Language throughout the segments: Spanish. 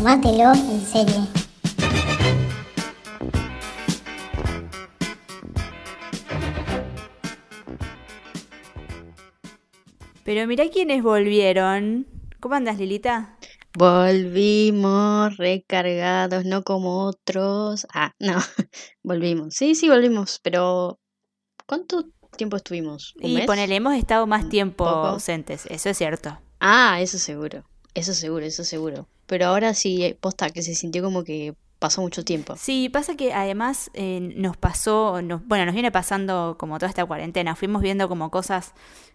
Tómatelo en serie. Pero mirá quiénes volvieron. ¿Cómo andas, Lilita? Volvimos recargados, no como otros. Ah, no, volvimos. Sí, sí, volvimos, pero ¿cuánto tiempo estuvimos? ¿Un y mes? ponele, hemos estado más tiempo ausentes, eso es cierto. Ah, eso seguro. Eso seguro, eso seguro. Pero ahora sí, eh, posta, que se sintió como que pasó mucho tiempo. Sí, pasa que además eh, nos pasó, nos, bueno, nos viene pasando como toda esta cuarentena, fuimos viendo como cosas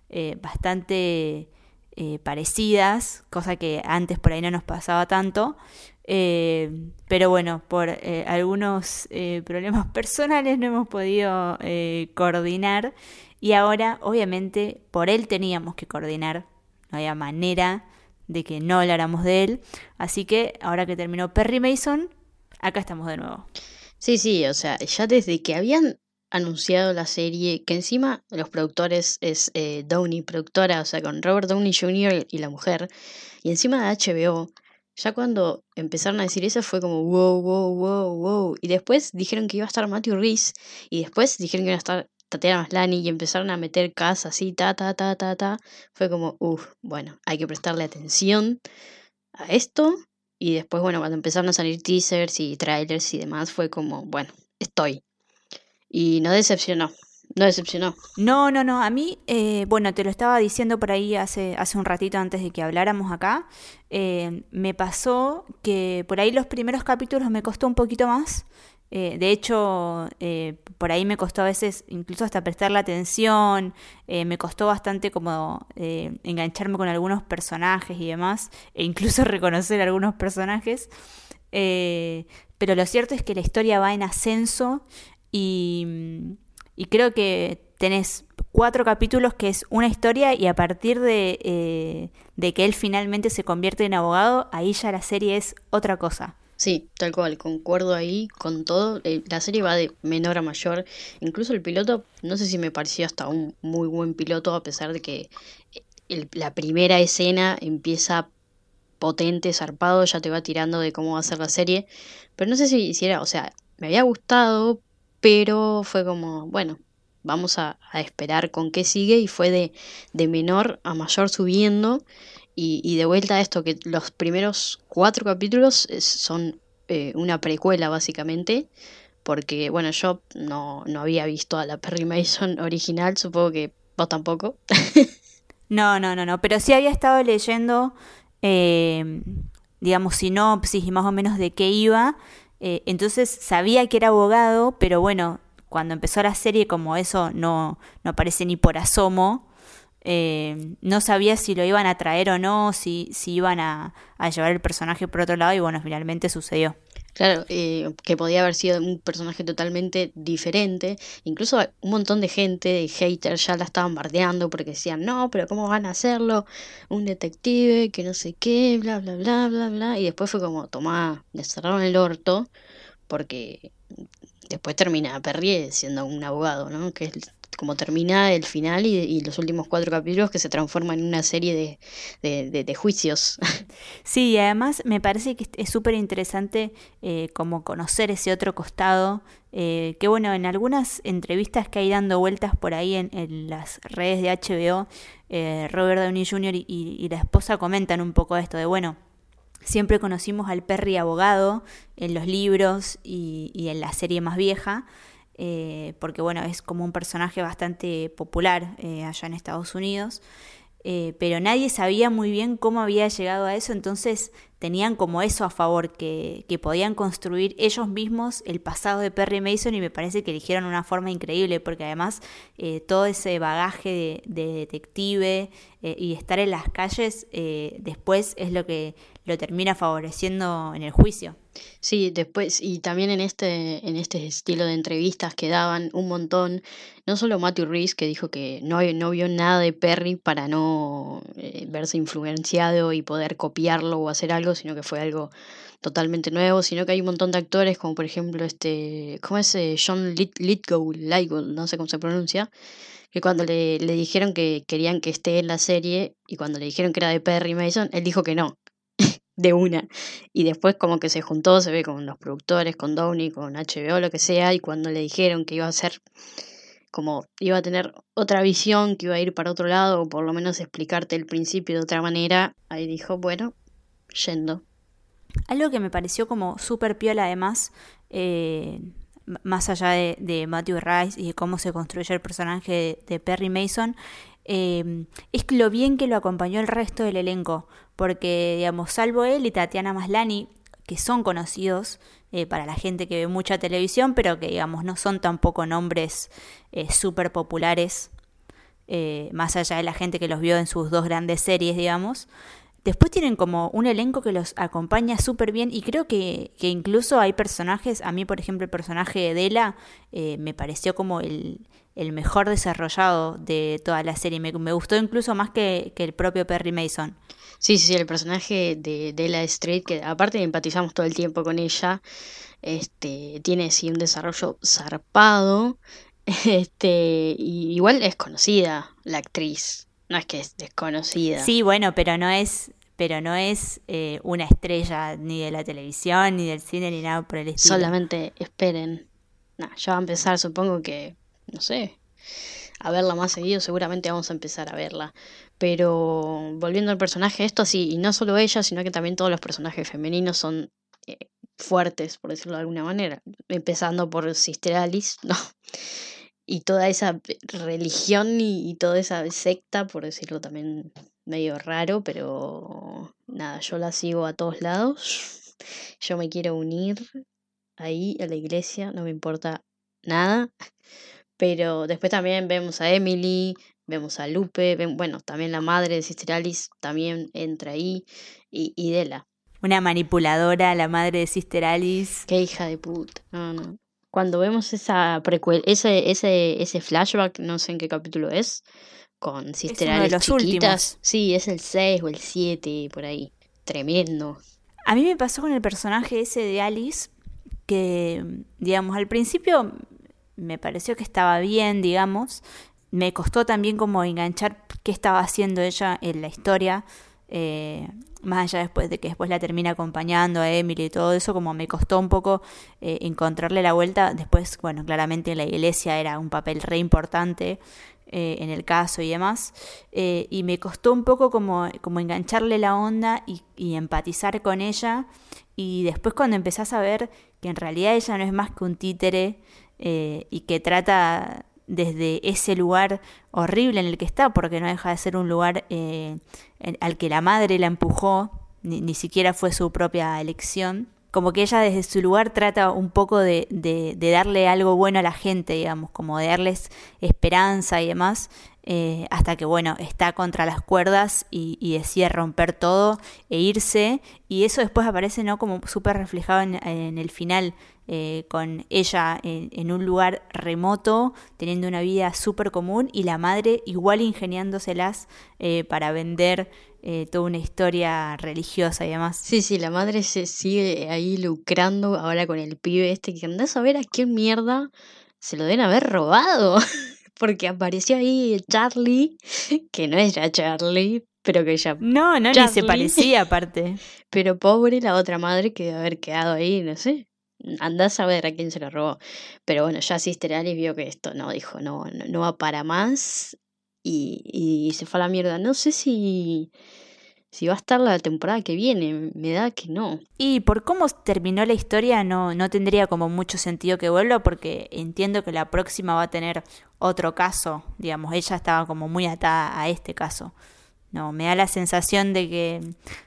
eh, bastante parecidas, cosa que antes por ahí no nos pasaba tanto, pero bueno, por algunos problemas personales no hemos podido coordinar y ahora obviamente por él teníamos que coordinar, no había manera de que no habláramos de él, así que ahora que terminó Perry Mason, acá estamos de nuevo. Sí, sí, o sea, ya desde que habían anunciado la serie, que encima los productores es eh, Downey, productora, o sea, con Robert Downey Jr. y la mujer, y encima de HBO, ya cuando empezaron a decir eso fue como wow, wow, wow, wow, y después dijeron que iba a estar Matthew Rhys, y después dijeron que iba a estar Tatiana Maslany, y empezaron a meter casas así, ta, ta, ta, ta, ta, fue como, uff, bueno, hay que prestarle atención a esto, y después, bueno, cuando empezaron a salir teasers y trailers y demás, fue como, bueno, estoy. Y no decepcionó, no decepcionó. No, no, no. A mí, eh, bueno, te lo estaba diciendo por ahí hace, hace un ratito antes de que habláramos acá. eh, me pasó que por ahí los primeros capítulos me costó un poquito más. Eh, de hecho, eh, por ahí me costó a veces incluso hasta prestarle atención. eh, me costó bastante como eh, engancharme con algunos personajes y demás. E incluso reconocer algunos personajes. Eh, pero lo cierto es que la historia va en ascenso y, creo que tenés cuatro capítulos que es una historia y a partir de, de que él finalmente se convierte en abogado, ahí ya la serie es otra cosa. Sí, tal cual, concuerdo ahí con todo. Eh, la serie va de menor a mayor. Incluso el piloto, no sé si me pareció hasta un muy buen piloto, a pesar de que eh, la primera escena empieza potente, zarpado, ya te va tirando de cómo va a ser la serie. Pero no sé si hiciera, o sea, me había gustado, pero fue como, bueno, vamos a, a esperar con qué sigue y fue de, de menor a mayor subiendo. Y, y de vuelta a esto, que los primeros cuatro capítulos son eh, una precuela básicamente, porque bueno, yo no, no había visto a la Perry Mason original, supongo que vos tampoco. No, no, no, no, pero sí había estado leyendo, eh, digamos, sinopsis y más o menos de qué iba, eh, entonces sabía que era abogado, pero bueno, cuando empezó la serie como eso no, no aparece ni por asomo, eh, no sabía si lo iban a traer o no, si, si iban a, llevar el personaje por otro lado y bueno, finalmente sucedió. Claro, eh, que podía haber sido un personaje totalmente diferente. Incluso un montón de gente, de haters, ya la estaban bardeando porque decían, no, pero ¿cómo van a hacerlo? Un detective, que no sé qué, bla, bla, bla, bla, bla. Y después fue como, tomá, le cerraron el orto, porque después termina Perrier siendo un abogado, ¿no? Que es como termina el final y, los últimos cuatro capítulos que se transforman en una serie de, de, juicios. Sí, y además me parece que es súper interesante eh, como conocer ese otro costado, eh, que bueno, en algunas entrevistas que hay dando vueltas por ahí en, las redes de HBO, eh, Robert Downey Jr. Y, y la esposa comentan un poco esto de, bueno, siempre conocimos al Perry abogado en los libros y en la serie más vieja, eh, porque bueno, es como un personaje bastante popular eh, allá en Estados Unidos, eh, pero nadie sabía muy bien cómo había llegado a eso, entonces tenían como eso a favor, que, que podían construir ellos mismos el pasado de Perry Mason y me parece que eligieron una forma increíble, porque además eh, todo ese bagaje de, de detective eh, y estar en las calles después es lo que lo termina favoreciendo en el juicio. Sí, después, y también en este, en este estilo de entrevistas que daban un montón, no solo Matthew Rhys, que dijo que no, no vio nada de Perry para no eh, verse influenciado y poder copiarlo o hacer algo, sino que fue algo totalmente nuevo, sino que hay un montón de actores, como por ejemplo este, ¿cómo es? Eh, John Lit Lithgow, no sé cómo se pronuncia, que cuando le, le dijeron que querían que esté en la serie y cuando le dijeron que era de Perry Mason, él dijo que no. De una. Y después como que se juntó, se ve con los productores, con Downey, con HBO, lo que sea, y cuando le dijeron que iba a ser como iba a tener otra visión, que iba a ir para otro lado, o por lo menos explicarte el principio de otra manera, ahí dijo, bueno, yendo. Algo que me pareció como súper piola además, eh, más allá de, Matthew Rice y de cómo se construye el personaje de, Perry Mason, eh, es lo bien que lo acompañó el resto del elenco, porque digamos, salvo él y Tatiana Maslani, que son conocidos eh, para la gente que ve mucha televisión, pero que digamos no son tampoco nombres eh, súper populares, eh, más allá de la gente que los vio en sus dos grandes series, digamos. Después tienen como un elenco que los acompaña súper bien y creo que, incluso hay personajes, a mí por ejemplo el personaje de Dela me pareció como el, el, mejor desarrollado de toda la serie, me, me gustó incluso más que, que el propio Perry Mason. Sí, sí, el personaje de Della Street, que aparte empatizamos todo el tiempo con ella, este, tiene sí un desarrollo zarpado, este, y igual es conocida la actriz, no es que es desconocida. Sí, bueno, pero no es, pero no es eh, una estrella ni de la televisión, ni del cine, ni nada por el estilo. Solamente esperen. Nah, ya va a empezar, supongo que, no sé, a verla más seguido, seguramente vamos a empezar a verla. Pero volviendo al personaje, esto sí, y no solo ella, sino que también todos los personajes femeninos son eh, fuertes, por decirlo de alguna manera. Empezando por Sister Alice, ¿no? Y toda esa religión y, y toda esa secta, por decirlo también medio raro, pero nada, yo la sigo a todos lados. Yo me quiero unir ahí a la iglesia, no me importa nada. Pero después también vemos a Emily, vemos a Lupe, bueno, también la madre de Sister Alice también entra ahí, y, y Dela. Una manipuladora, la madre de Sister Alice. Qué hija de puta. No, no. Cuando vemos esa precuela, ese, ese, ese flashback, no sé en qué capítulo es, con Sister Alice los chiquitas. Sí, es el 6 o el 7, por ahí. Tremendo. A mí me pasó con el personaje ese de Alice, que, digamos, al principio me pareció que estaba bien, digamos. Me costó también como enganchar qué estaba haciendo ella en la historia, eh, más allá después de que después la termina acompañando a Emily y todo eso, como me costó un poco eh, encontrarle la vuelta. Después, bueno, claramente la iglesia era un papel re importante eh, en el caso y demás. y me costó un poco como, como engancharle la onda y, y, empatizar con ella. Y después cuando empezás a ver que en realidad ella no es más que un títere eh, y que trata desde ese lugar horrible en el que está, porque no deja de ser un lugar eh, al que la madre la empujó, ni, siquiera fue su propia elección. Como que ella desde su lugar trata un poco de, de, darle algo bueno a la gente, digamos, como de darles esperanza y demás, eh, hasta que, bueno, está contra las cuerdas y, decide romper todo e irse, y eso después aparece, ¿no? Como súper reflejado en, en el final, eh, con ella en, un lugar remoto, teniendo una vida súper común y la madre igual ingeniándoselas eh, para vender eh, toda una historia religiosa y demás. Sí, sí, la madre se sigue ahí lucrando ahora con el pibe este que andás a ver a qué mierda se lo deben haber robado. Porque apareció ahí Charlie, que no es ya Charlie, pero que ya. No, no, ni se parecía aparte. Pero pobre la otra madre que debe haber quedado ahí, no sé, andás a ver a quién se lo robó. Pero bueno, ya Sister Alice vio que esto no, dijo, no, no, va para más y, y, se fue a la mierda. No sé si, si va a estar la temporada que viene, me da que no. Y por cómo terminó la historia no, no tendría como mucho sentido que vuelva porque entiendo que la próxima va a tener otro caso, digamos, ella estaba como muy atada a este caso. No, me da la sensación de que,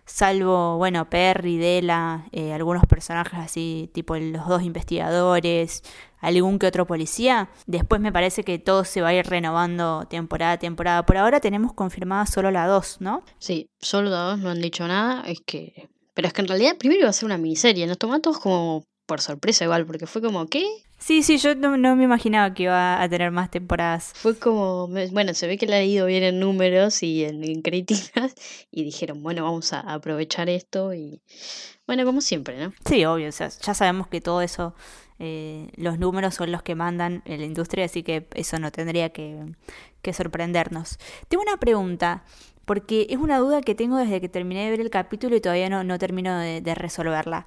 salvo, bueno, Perry, Della, eh, algunos personajes así, tipo los dos investigadores, algún que otro policía, después me parece que todo se va a ir renovando temporada a temporada. Por ahora tenemos confirmada solo la 2, ¿no? Sí, solo la 2, no han dicho nada, es que... Pero es que en realidad primero iba a ser una miniserie, nos tomó todos como por sorpresa igual, porque fue como, ¿qué? Sí, sí, yo no, me imaginaba que iba a tener más temporadas. Fue como, bueno, se ve que le ha ido bien en números y en, críticas y dijeron, bueno, vamos a aprovechar esto y bueno, como siempre, ¿no? Sí, obvio, o sea, ya sabemos que todo eso, eh, los números son los que mandan en la industria, así que eso no tendría que, que sorprendernos. Tengo una pregunta. porque es una duda que tengo desde que terminé de ver el capítulo y todavía no, no termino de, resolverla.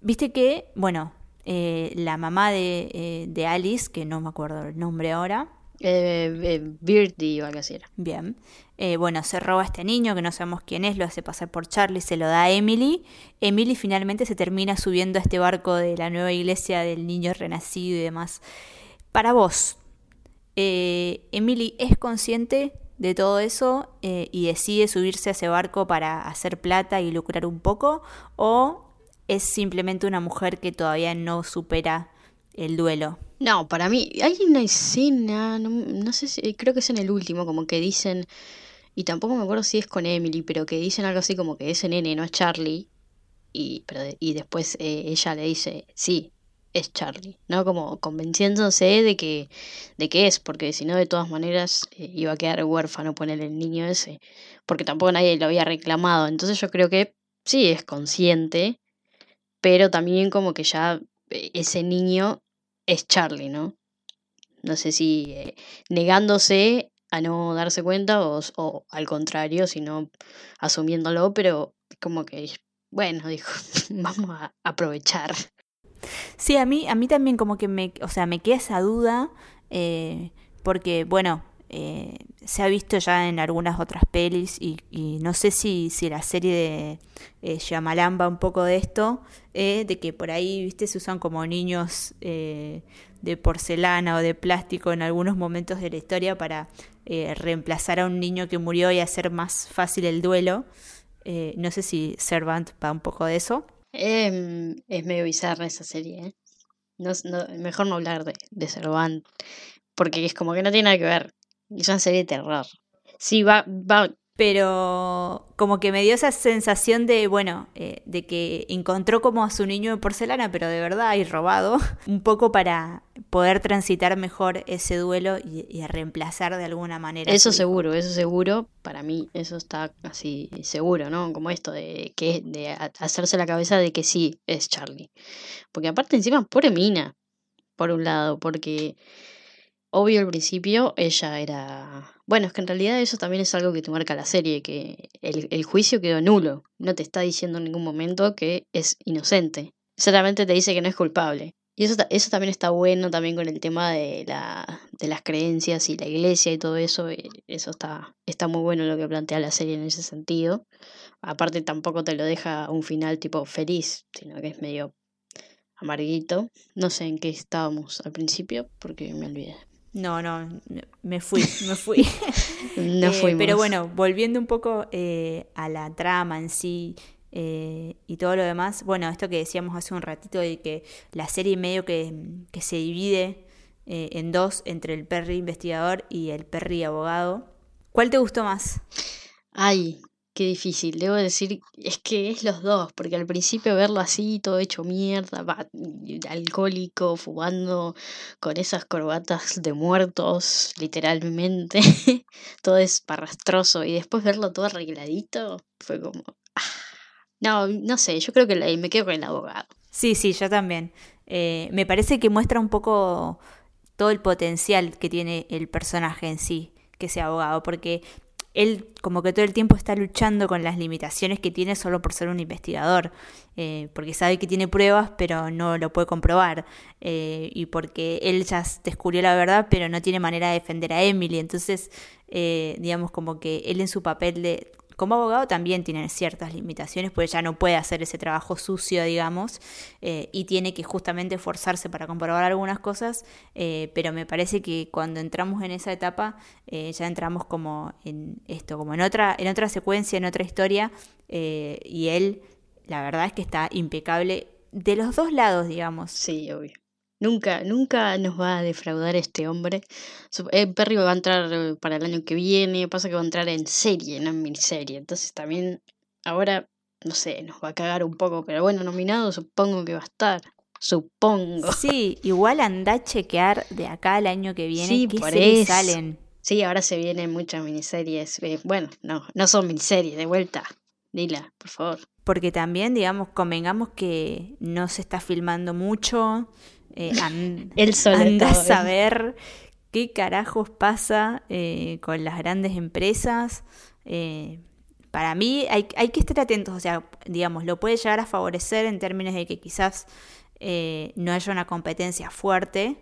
Viste que, bueno, eh, la mamá de, eh, de, Alice, que no me acuerdo el nombre ahora. Eh, Birdie o algo así era. Bien. Bueno, se roba a este niño que no sabemos quién es, lo hace pasar por Charlie, se lo da a Emily. Emily finalmente se termina subiendo a este barco de la nueva iglesia del niño renacido y demás. Para vos, Emily es consciente de todo eso eh, y decide subirse a ese barco para hacer plata y lucrar un poco? ¿O es simplemente una mujer que todavía no supera el duelo? No, para mí hay una escena, no, sé si, creo que es en el último, como que dicen, y tampoco me acuerdo si es con Emily, pero que dicen algo así como que ese nene no es Charlie, y, pero, y después eh, ella le dice, sí, es Charlie, ¿no? Como convenciéndose de que, de que es, porque si no, de todas maneras, eh, iba a quedar huérfano poner el niño ese, porque tampoco nadie lo había reclamado. Entonces yo creo que sí es consciente, pero también como que ya eh, ese niño es Charlie, ¿no? No sé si negándose a no darse cuenta o, o al contrario, sino asumiéndolo, pero como que, bueno, dijo, vamos a aprovechar. Sí, a mí, a mí también como que me, o sea, me queda esa duda, eh, porque, bueno, eh, se ha visto ya en algunas otras pelis y, no sé si, si la serie de eh, va un poco de esto, eh, de que por ahí, viste, se usan como niños de porcelana o de plástico en algunos momentos de la historia para reemplazar a un niño que murió y hacer más fácil el duelo. no sé si Servant va un poco de eso. Em, es medio bizarra esa serie, ¿eh? Mejor no hablar de, de porque es como que no tiene nada que ver. Es una serie de terror. Sí, va, va pero como que me dio esa sensación de, bueno, eh, de que encontró como a su niño de porcelana, pero de verdad y robado, un poco para poder transitar mejor ese duelo y, reemplazar de alguna manera. Eso seguro, eso seguro, para mí eso está así seguro, ¿no? Como esto de que de hacerse la cabeza de que sí es Charlie. Porque aparte encima, pobre Mina, por un lado, porque obvio al principio ella era... Bueno, es que en realidad eso también es algo que te marca la serie, que el, juicio quedó nulo. No te está diciendo en ningún momento que es inocente. Solamente te dice que no es culpable. Y eso, eso también está bueno también con el tema de, la, de las creencias y la iglesia y todo eso. Eh, eso está, está muy bueno lo que plantea la serie en ese sentido. Aparte tampoco te lo deja un final tipo feliz, sino que es medio amarguito. No sé en qué estábamos al principio porque me olvidé. No, no, me fui, me fui. no eh, Pero bueno, volviendo un poco eh, a la trama en sí eh, y todo lo demás, bueno, esto que decíamos hace un ratito de que la serie medio que, que se divide en dos entre el Perry investigador y el Perry abogado. ¿Cuál te gustó más? Ay, Qué difícil, debo decir, es que es los dos, porque al principio verlo así, todo hecho mierda, alcohólico, fumando con esas corbatas de muertos, literalmente, todo es parrastroso, y después verlo todo arregladito, fue como... Ah, no, no sé, yo creo que me quedo con el abogado. Sí, sí, yo también. Eh, me parece que muestra un poco todo el potencial que tiene el personaje en sí, que sea abogado, porque él como que todo el tiempo está luchando con las limitaciones que tiene solo por ser un investigador, eh, porque sabe que tiene pruebas pero no lo puede comprobar, eh, y porque él ya descubrió la verdad pero no tiene manera de defender a Emily, entonces eh, digamos como que él en su papel de como abogado también tiene ciertas limitaciones, pues ya no puede hacer ese trabajo sucio, digamos, eh, y tiene que justamente esforzarse para comprobar algunas cosas, eh, pero me parece que cuando entramos en esa etapa eh, ya entramos como en esto, como en otra, en otra secuencia, en otra historia, y él, la verdad es que está impecable de los dos lados, digamos. Sí, obvio. Nunca, nunca nos va a defraudar este hombre. Eh, Perry va a entrar eh, para el año que viene, pasa que va a entrar en serie, no en miniserie. Entonces también ahora, no sé, nos va a cagar un poco, pero bueno, nominado supongo que va a estar. Supongo. Sí, igual anda a chequear de acá al año que viene sí, qué por series salen. Sí, ahora se vienen muchas miniseries. Eh, bueno, no, no son miniseries, de vuelta. Dila, por favor. Porque también, digamos, convengamos que no se está filmando mucho, eh, anda a saber qué carajos pasa eh, con las grandes empresas. Eh, para mí hay, hay, que estar atentos, o sea, digamos, lo puede llegar a favorecer en términos de que quizás eh, no haya una competencia fuerte,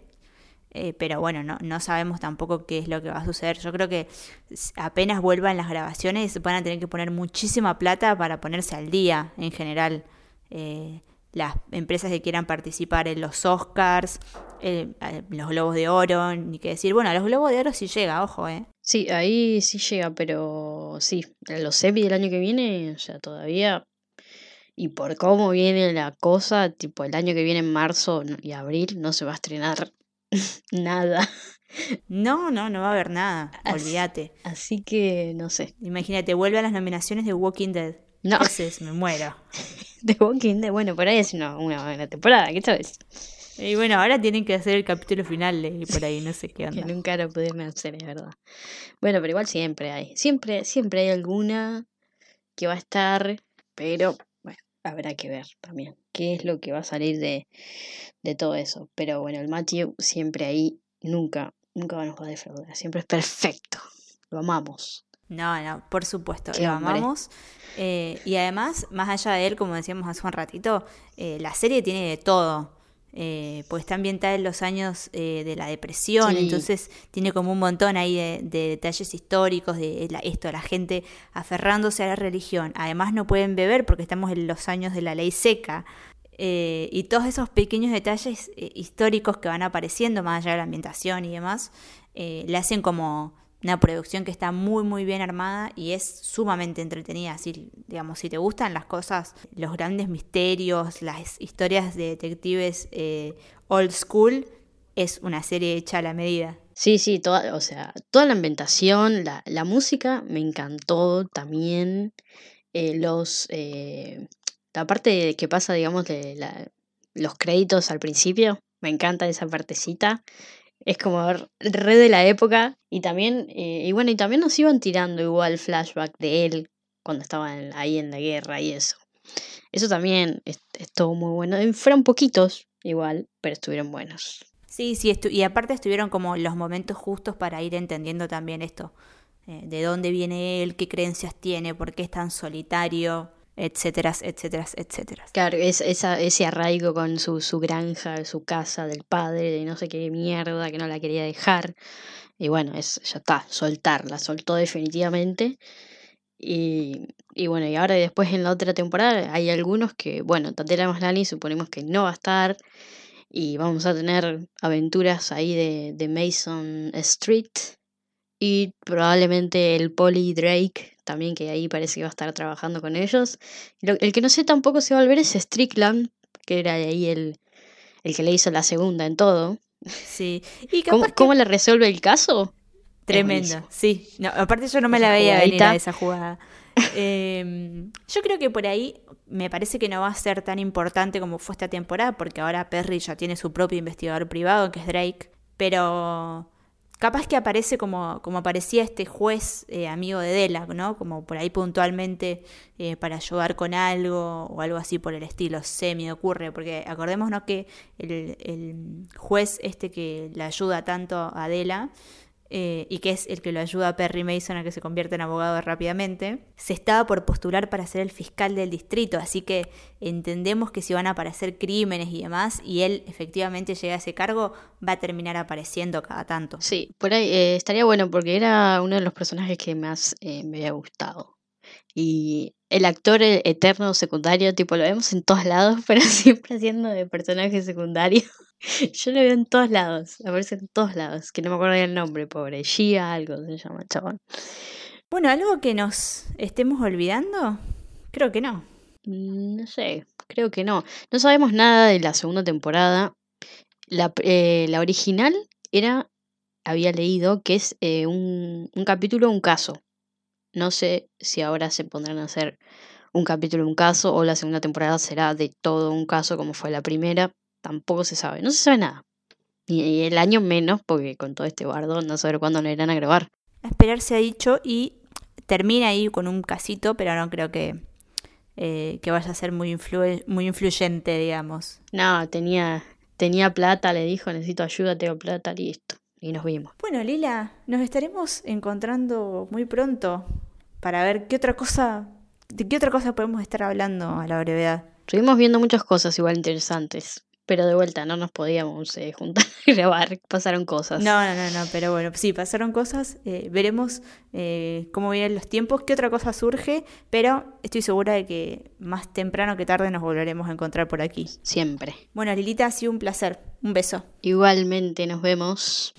eh, pero bueno, no, no, sabemos tampoco qué es lo que va a suceder. Yo creo que apenas vuelvan las grabaciones van a tener que poner muchísima plata para ponerse al día en general. Eh, las empresas que quieran participar en los Oscars, en los Globos de Oro, ni que decir, bueno, a los Globos de Oro sí llega, ojo, ¿eh? Sí, ahí sí llega, pero sí, los EPI del año que viene, o sea, todavía y por cómo viene la cosa, tipo el año que viene en marzo y abril no se va a estrenar nada. No, no, no va a haber nada, olvídate. Así que no sé. Imagínate, vuelve a las nominaciones de Walking Dead. No. Entonces me muero. de Walking Dead, bueno, por ahí es una, una buena temporada, ¿qué sabes? Y bueno, ahora tienen que hacer el capítulo final y por ahí, no sé qué onda. que nunca lo pudieron hacer, es verdad. Bueno, pero igual siempre hay. Siempre, siempre hay alguna que va a estar, pero habrá que ver también qué es lo que va a salir de, de todo eso. Pero bueno, el Matthew siempre ahí, nunca, nunca nos va a defraudar. Siempre es perfecto. Lo amamos. No, no, por supuesto, lo amamos. Eh, y además, más allá de él, como decíamos hace un ratito, eh, la serie tiene de todo eh, pues está ambientada en los años eh, de la depresión, entonces tiene como un montón ahí de, detalles históricos de la, esto, la gente aferrándose a la religión. Además no pueden beber porque estamos en los años de la ley seca. Eh, y todos esos pequeños detalles eh, históricos que van apareciendo, más allá de la ambientación y demás, le hacen como una producción que está muy muy bien armada y es sumamente entretenida. Si, digamos, si te gustan las cosas, los grandes misterios, las historias de detectives eh, old school, es una serie hecha a la medida. Sí, sí, toda, o sea, toda la ambientación, la, la música me encantó también. Eh, los eh, la parte que pasa, digamos, de la, los créditos al principio, me encanta esa partecita es como re de la época. Y también, eh, y bueno, y también nos iban tirando igual flashback de él cuando estaba ahí en la guerra y eso. Eso también estuvo muy bueno. Fueron poquitos igual, pero estuvieron buenos. Sí, sí, y aparte estuvieron como los momentos justos para ir entendiendo también esto. Eh, de dónde viene él, qué creencias tiene, por qué es tan solitario etcétera, etcétera, etcétera. Claro, es, ese arraigo con su, su granja, su casa del padre, de no sé qué mierda, que no la quería dejar. Y bueno, es, ya está, soltarla, soltó definitivamente. Y, y bueno, y ahora después en la otra temporada hay algunos que, bueno, Tatera Maslani suponemos que no va a estar. Y vamos a tener aventuras ahí de, de Mason Street. Y probablemente el Polly Drake también que ahí parece que va a estar trabajando con ellos. el que no sé tampoco se va a volver es Strickland, que era ahí el, el que le hizo la segunda en todo. Sí. ¿Y ¿Cómo, le resuelve el caso? Tremendo, sí. No, aparte yo no me la veía venir a esa jugada. Em, yo creo que por ahí me parece que no va a ser tan importante como fue esta temporada, porque ahora Perry ya tiene su propio investigador privado, que es Drake. Pero capaz que aparece como, como aparecía este juez eh, amigo de Dela, ¿no? Como por ahí puntualmente eh, para ayudar con algo o algo así por el estilo, se me ocurre, porque acordémonos que el, el juez este que le ayuda tanto a Dela eh, y que es el que lo ayuda a Perry Mason a que se convierta en abogado rápidamente, se estaba por postular para ser el fiscal del distrito, así que entendemos que si van a aparecer crímenes y demás, y él efectivamente llega a ese cargo, va a terminar apareciendo cada tanto. Sí, por ahí eh, estaría bueno porque era uno de los personajes que más eh, me había gustado. Y el actor eterno secundario, tipo, lo vemos en todos lados, pero siempre haciendo de personaje secundario. Yo lo veo en todos lados, aparece en todos lados, que no me acuerdo el nombre, pobre. Gia algo se llama chabón. Bueno, ¿algo que nos estemos olvidando? Creo que no. Mm, no sé, creo que no. No sabemos nada de la segunda temporada. La, eh, la original era, había leído, que es eh, un, un capítulo, un caso. No sé si ahora se pondrán a hacer un capítulo, un caso, o la segunda temporada será de todo un caso como fue la primera tampoco se sabe, no se sabe nada. Y, el año menos, porque con todo este bardo no saber cuándo lo irán a grabar. A esperar se ha dicho y termina ahí con un casito, pero no creo que, eh, que vaya a ser muy, muy influyente, digamos. No, tenía, tenía plata, le dijo, necesito ayuda, tengo plata, listo. Y nos vimos. Bueno, Lila, nos estaremos encontrando muy pronto para ver qué otra cosa, de qué otra cosa podemos estar hablando a la brevedad. Estuvimos viendo muchas cosas igual interesantes. Pero de vuelta, no nos podíamos eh, juntar y grabar, pasaron cosas. No, no, no, no, pero bueno, sí, pasaron cosas, eh, veremos eh, cómo vienen los tiempos, qué otra cosa surge, pero estoy segura de que más temprano que tarde nos volveremos a encontrar por aquí. Siempre. Bueno, Lilita, ha sido un placer, un beso. Igualmente, nos vemos.